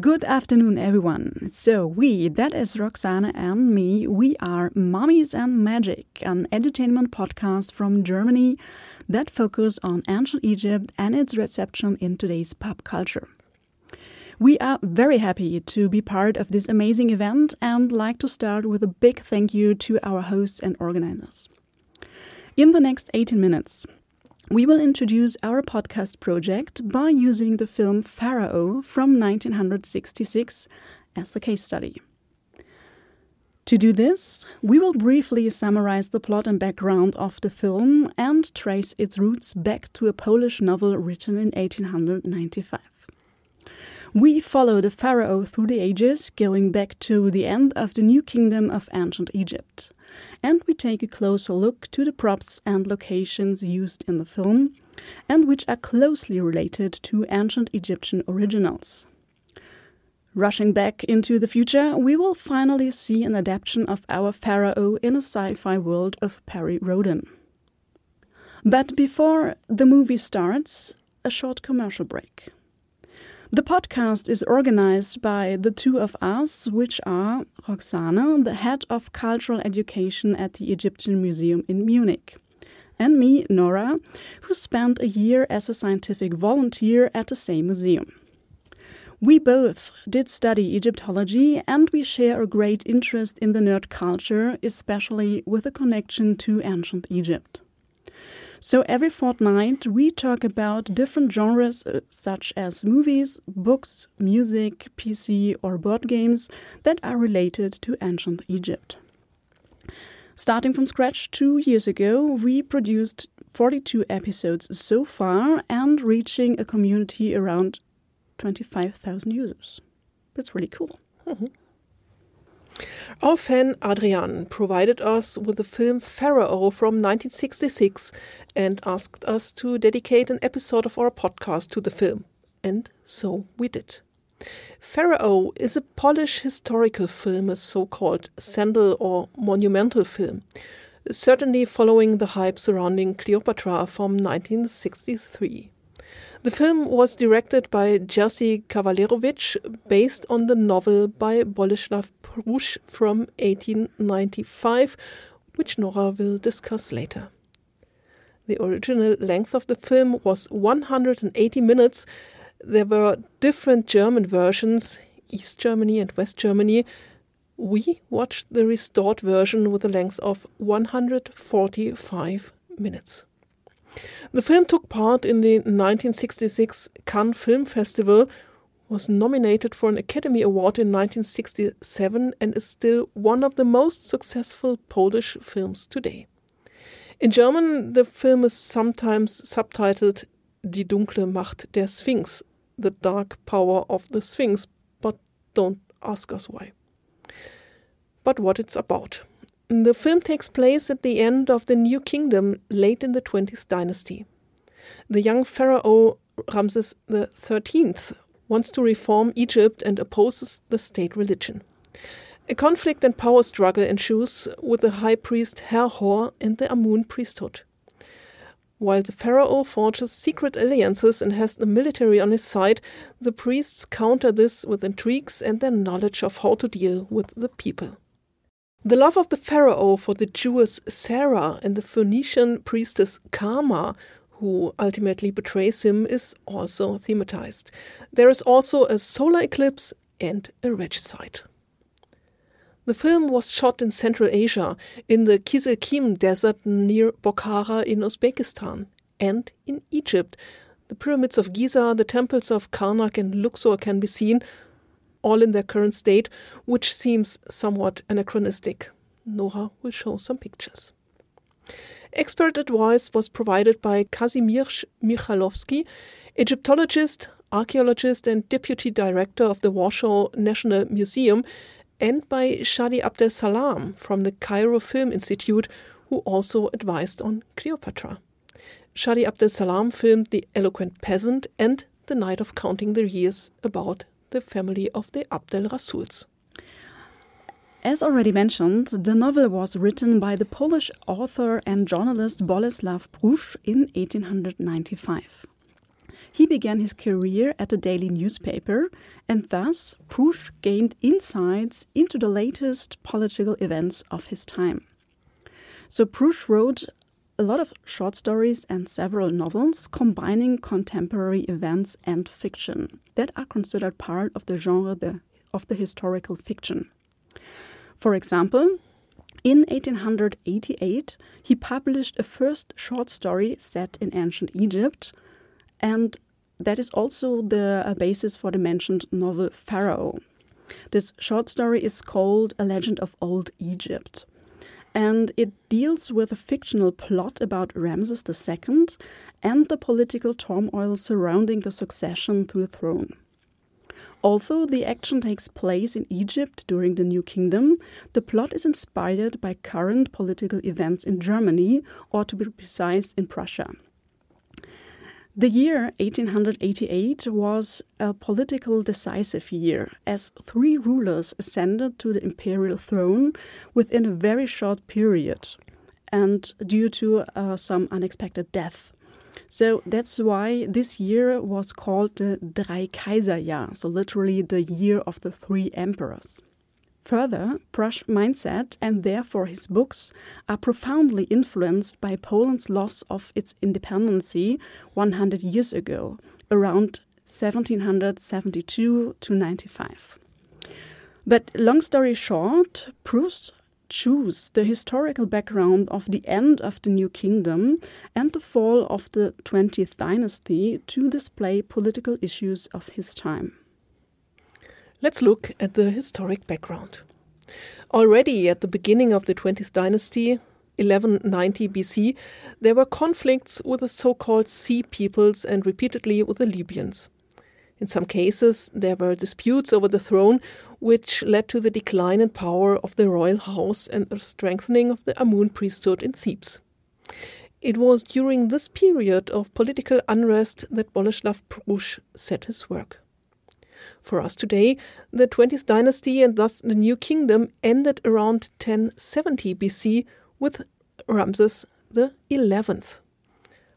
Good afternoon, everyone. So, we, that is Roxana and me, we are Mummies and Magic, an edutainment podcast from Germany that focus on ancient Egypt and its reception in today's pop culture. We are very happy to be part of this amazing event and like to start with a big thank you to our hosts and organizers. In the next 18 minutes, we will introduce our podcast project by using the film Pharaoh from 1966 as a case study. To do this, we will briefly summarize the plot and background of the film and trace its roots back to a Polish novel written in 1895. We follow the pharaoh through the ages, going back to the end of the New Kingdom of ancient Egypt and we take a closer look to the props and locations used in the film, and which are closely related to ancient Egyptian originals. Rushing back into the future, we will finally see an adaptation of our pharaoh in a sci fi world of Perry Rhodan. But before the movie starts, a short commercial break. The podcast is organized by the two of us, which are Roxana, the head of cultural education at the Egyptian Museum in Munich, and me, Nora, who spent a year as a scientific volunteer at the same museum. We both did study Egyptology and we share a great interest in the nerd culture, especially with a connection to ancient Egypt. So every fortnight, we talk about different genres uh, such as movies, books, music, PC, or board games that are related to ancient Egypt. Starting from scratch two years ago, we produced 42 episodes so far and reaching a community around 25,000 users. That's really cool. Mm -hmm. Our fan Adrian provided us with the film Pharaoh from 1966 and asked us to dedicate an episode of our podcast to the film. And so we did. Pharaoh is a Polish historical film, a so called sandal or monumental film, certainly following the hype surrounding Cleopatra from 1963. The film was directed by Jerzy Kawalerowicz, based on the novel by Bolesław Prus from 1895, which Nora will discuss later. The original length of the film was 180 minutes. There were different German versions, East Germany and West Germany. We watched the restored version with a length of 145 minutes. The film took part in the 1966 Cannes Film Festival, was nominated for an Academy Award in 1967, and is still one of the most successful Polish films today. In German, the film is sometimes subtitled Die dunkle Macht der Sphinx, the dark power of the Sphinx, but don't ask us why. But what it's about. The film takes place at the end of the New Kingdom, late in the 20th dynasty. The young pharaoh Ramses XIII wants to reform Egypt and opposes the state religion. A conflict and power struggle ensues with the high priest Herhor and the Amun priesthood. While the pharaoh forges secret alliances and has the military on his side, the priests counter this with intrigues and their knowledge of how to deal with the people. The love of the pharaoh for the Jewess Sarah and the Phoenician priestess Kama, who ultimately betrays him, is also thematized. There is also a solar eclipse and a regicide. The film was shot in Central Asia, in the Kyzylkum Desert near Bokhara in Uzbekistan, and in Egypt. The pyramids of Giza, the temples of Karnak and Luxor can be seen, all in their current state, which seems somewhat anachronistic. Nora will show some pictures. Expert advice was provided by Kazimierz Michalowski, Egyptologist, archaeologist, and deputy director of the Warsaw National Museum, and by Shadi Abdel Salam from the Cairo Film Institute, who also advised on Cleopatra. Shadi Abdel Salam filmed The Eloquent Peasant and The Night of Counting the Years about the family of the Abdel Rasuls. As already mentioned, the novel was written by the Polish author and journalist Bolesław Prus in 1895. He began his career at a daily newspaper, and thus Prus gained insights into the latest political events of his time. So Prus wrote a lot of short stories and several novels combining contemporary events and fiction that are considered part of the genre the, of the historical fiction. For example, in 1888, he published a first short story set in ancient Egypt, and that is also the uh, basis for the mentioned novel Pharaoh. This short story is called A Legend of Old Egypt and it deals with a fictional plot about Ramses II and the political turmoil surrounding the succession to the throne. Although the action takes place in Egypt during the New Kingdom, the plot is inspired by current political events in Germany, or to be precise, in Prussia. The year 1888 was a political decisive year, as three rulers ascended to the imperial throne within a very short period, and due to uh, some unexpected death. So that's why this year was called the Drei Kaiserjahr, so literally the year of the three emperors. Further, Prus mindset and therefore his books are profoundly influenced by Poland's loss of its independency 100 years ago, around 1772 to 95. But long story short, Prus chose the historical background of the end of the New Kingdom and the fall of the 20th dynasty to display political issues of his time. Let's look at the historic background. Already at the beginning of the 20th dynasty, 1190 BC, there were conflicts with the so called Sea Peoples and repeatedly with the Libyans. In some cases, there were disputes over the throne, which led to the decline in power of the royal house and the strengthening of the Amun priesthood in Thebes. It was during this period of political unrest that Bolesław Prus set his work. For us today, the 20th dynasty and thus the New Kingdom ended around 1070 BC with Ramses the 11th.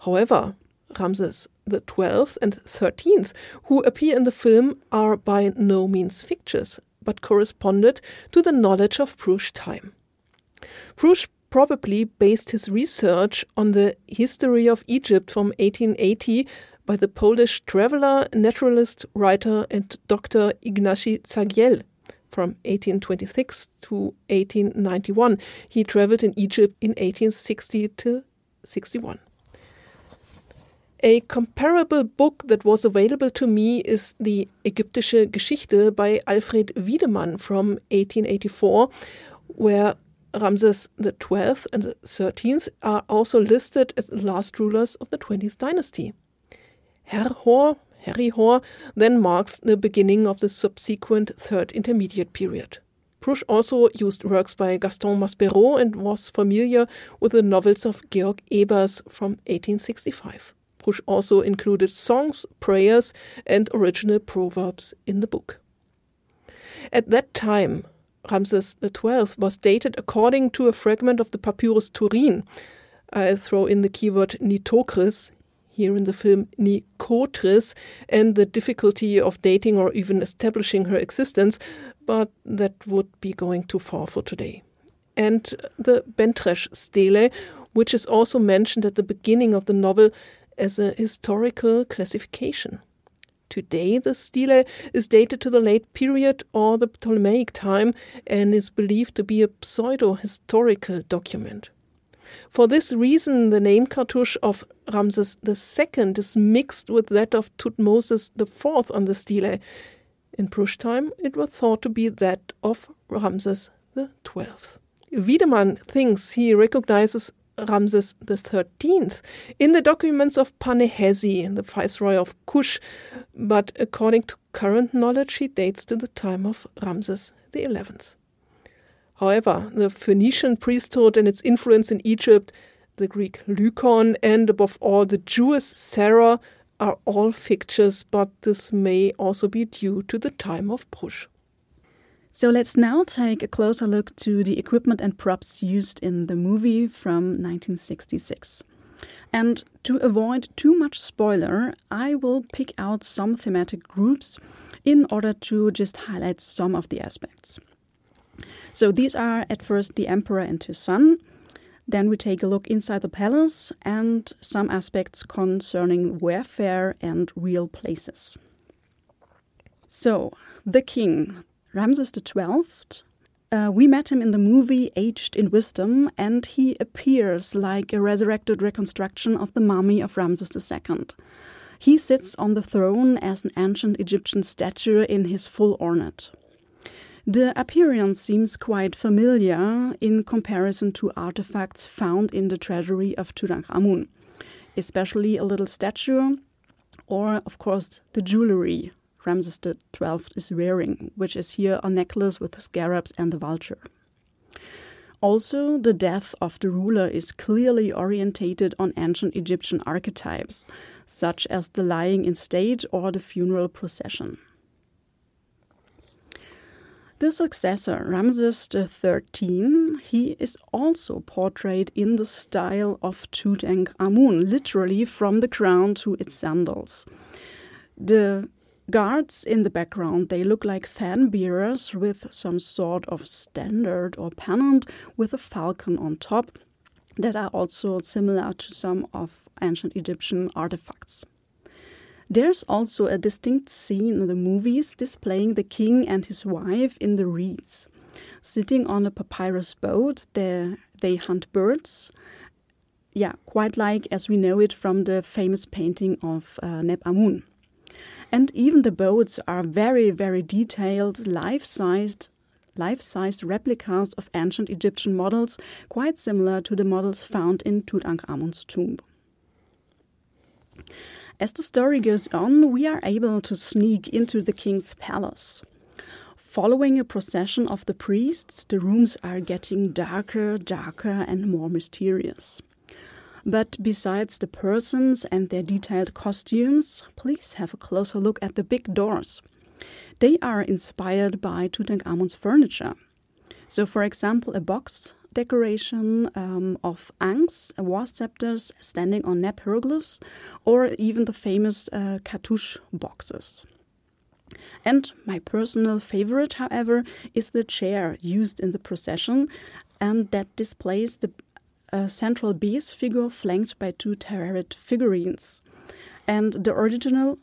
However, Ramses the 12th and 13th, who appear in the film, are by no means fictitious, but corresponded to the knowledge of Prus time. Prus probably based his research on the history of Egypt from 1880 by the Polish traveler, naturalist, writer, and Dr. Ignacy Żagiell from 1826 to 1891. He traveled in Egypt in 1860 to 61. A comparable book that was available to me is the Ägyptische Geschichte by Alfred Wiedemann from 1884, where Ramses XII and the 13th are also listed as the last rulers of the 20th dynasty. Herhor, Herihor, then marks the beginning of the subsequent Third Intermediate period. Prus also used works by Gaston Maspero and was familiar with the novels of Georg Ebers from 1865. Prus also included songs, prayers, and original proverbs in the book. At that time, Ramses XII was dated according to a fragment of the Papyrus Turin. I throw in the keyword Nitocris here in the film Nikotris and the difficulty of dating or even establishing her existence, but that would be going too far for today. And the Bentreš stele, which is also mentioned at the beginning of the novel as a historical classification. Today, the stele is dated to the late period or the Ptolemaic time and is believed to be a pseudo historical document. For this reason, the name cartouche of Ramses II is mixed with that of Tutmosis IV on the stele. In Prus time, it was thought to be that of Ramses XII. Wiedemann thinks he recognizes Ramses XIII in the documents of Panehesi, the viceroy of Kush, but according to current knowledge, he dates to the time of Ramses XI. However, the Phoenician priesthood and its influence in Egypt, the Greek Lykon, and above all the Jewish Sarah are all fictitious, but this may also be due to the time of Prus. So let's now take a closer look to the equipment and props used in the movie from 1966. And to avoid too much spoiler, I will pick out some thematic groups in order to just highlight some of the aspects. So these are at first the emperor and his son. Then we take a look inside the palace and some aspects concerning warfare and real places. So, the king, Ramses XII, uh, we met him in the movie Aged in Wisdom, and he appears like a resurrected reconstruction of the mummy of Ramses II. He sits on the throne as an ancient Egyptian statue in his full ornate. The appearance seems quite familiar in comparison to artifacts found in the treasury of Tutankhamun, especially a little statue, or, of course, the jewelry Ramses XII is wearing, which is here a necklace with scarabs and the vulture. Also, the death of the ruler is clearly orientated on ancient Egyptian archetypes, such as the lying in state or the funeral procession. The successor, Ramses XIII, he is also portrayed in the style of Tutankhamun, literally from the crown to its sandals. The guards in the background, they look like fan bearers with some sort of standard or pennant with a falcon on top that are also similar to some of ancient Egyptian artifacts. There's also a distinct scene in the movies displaying the king and his wife in the reeds. Sitting on a papyrus boat, they, they hunt birds. Yeah, quite like as we know it from the famous painting of uh, Neb Amun. And even the boats are very, very detailed, life-sized life-sized replicas of ancient Egyptian models, quite similar to the models found in Tutankhamun's tomb. As the story goes on, we are able to sneak into the king's palace. Following a procession of the priests, the rooms are getting darker, darker, and more mysterious. But besides the persons and their detailed costumes, please have a closer look at the big doors. They are inspired by Tutankhamun's furniture. So, for example, a box decoration um, of ankhs, was scepters standing on Neb hieroglyphs, or even the famous uh, cartouche boxes. And my personal favorite, however, is the chair used in the procession, and that displays the uh, central Bes figure flanked by two Taweret figurines. And the original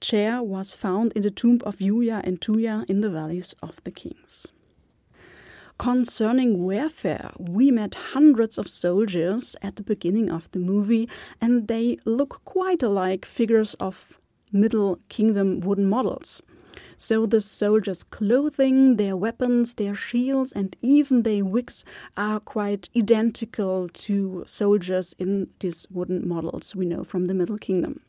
chair was found in the tomb of Yuya and Tuya in the valleys of the kings. Concerning warfare, we met hundreds of soldiers at the beginning of the movie, and they look quite alike figures of Middle Kingdom wooden models. So the soldiers' clothing, their weapons, their shields, and even their wigs are quite identical to soldiers in these wooden models we know from the Middle Kingdom.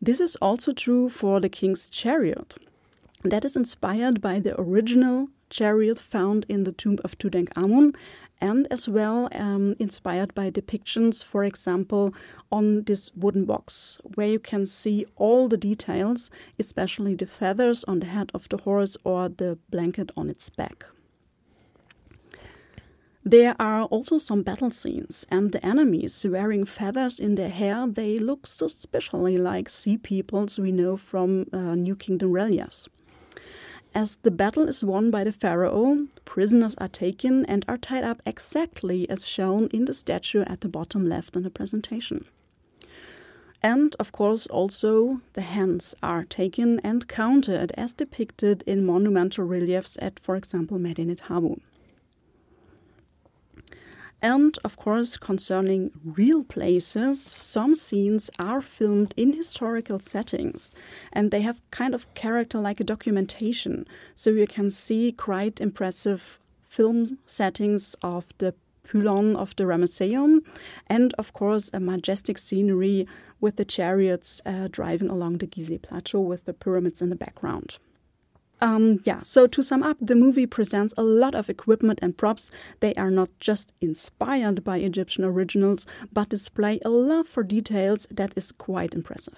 This is also true for the king's chariot. That is inspired by the original chariot found in the tomb of Tutankhamun, and as well um, inspired by depictions, for example, on this wooden box, where you can see all the details, especially the feathers on the head of the horse or the blanket on its back. There are also some battle scenes, and the enemies wearing feathers in their hair, they look suspiciously like sea peoples we know from uh, New Kingdom reliefs. As the battle is won by the pharaoh, prisoners are taken and are tied up exactly as shown in the statue at the bottom left in the presentation. And of course, also the hands are taken and counted as depicted in monumental reliefs at, for example, Medinet Habu. And of course, concerning real places, some scenes are filmed in historical settings and they have kind of character like a documentation. So you can see quite impressive film settings of the pylon of the Ramesseum and, of course, a majestic scenery with the chariots uh, driving along the Gizeh Plateau with the pyramids in the background. Um, yeah, so to sum up, the movie presents a lot of equipment and props. They are not just inspired by Egyptian originals, but display a love for details that is quite impressive.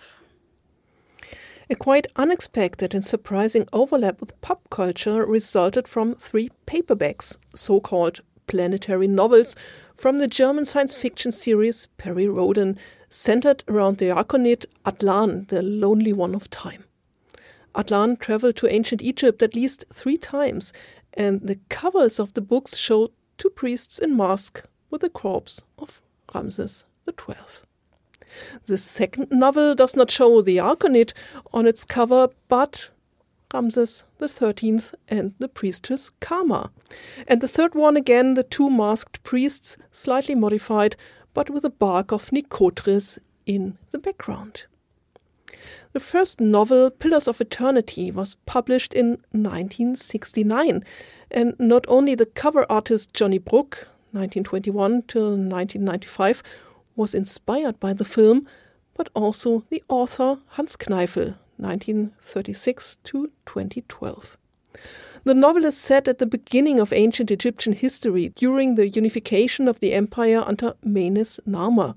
A quite unexpected and surprising overlap with pop culture resulted from three paperbacks, so called planetary novels, from the German science fiction series Perry Rhodan, centered around the Arkonid Atlan, the lonely one of time. Atlan traveled to ancient Egypt at least three times, and the covers of the books show two priests in mask with the corpse of Ramses XII. The second novel does not show the Arkonid on its cover, but Ramses XIII and the priestess Kama. And the third one again, the two masked priests, slightly modified, but with the bark of Nitocris in the background. The first novel, Pillars of Eternity, was published in 1969, and not only the cover artist Johnny Bruck, 1921 till 1995, was inspired by the film, but also the author Hans Kneifel, 1936 to 2012. The novel is set at the beginning of ancient Egyptian history during the unification of the empire under Menes Narmer.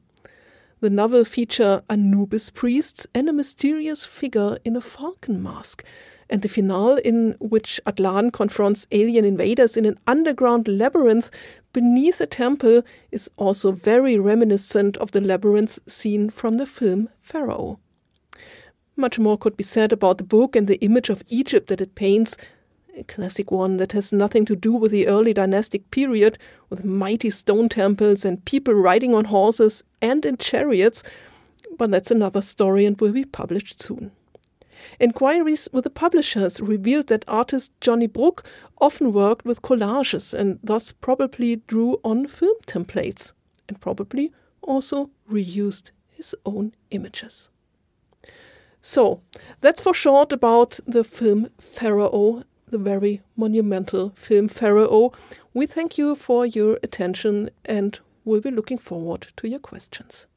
The novel features Anubis priests and a mysterious figure in a falcon mask, and the finale in which Atlan confronts alien invaders in an underground labyrinth beneath a temple is also very reminiscent of the labyrinth scene from the film Pharaoh. Much more could be said about the book and the image of Egypt that it paints, a classic one that has nothing to do with the early dynastic period, with mighty stone temples and people riding on horses and in chariots, but that's another story and will be published soon. Inquiries with the publishers revealed that artist Johnny Bruck often worked with collages and thus probably drew on film templates and probably also reused his own images. So, that's for short about the film Pharaoh, the very monumental film Pharaoh. We thank you for your attention and we'll be looking forward to your questions.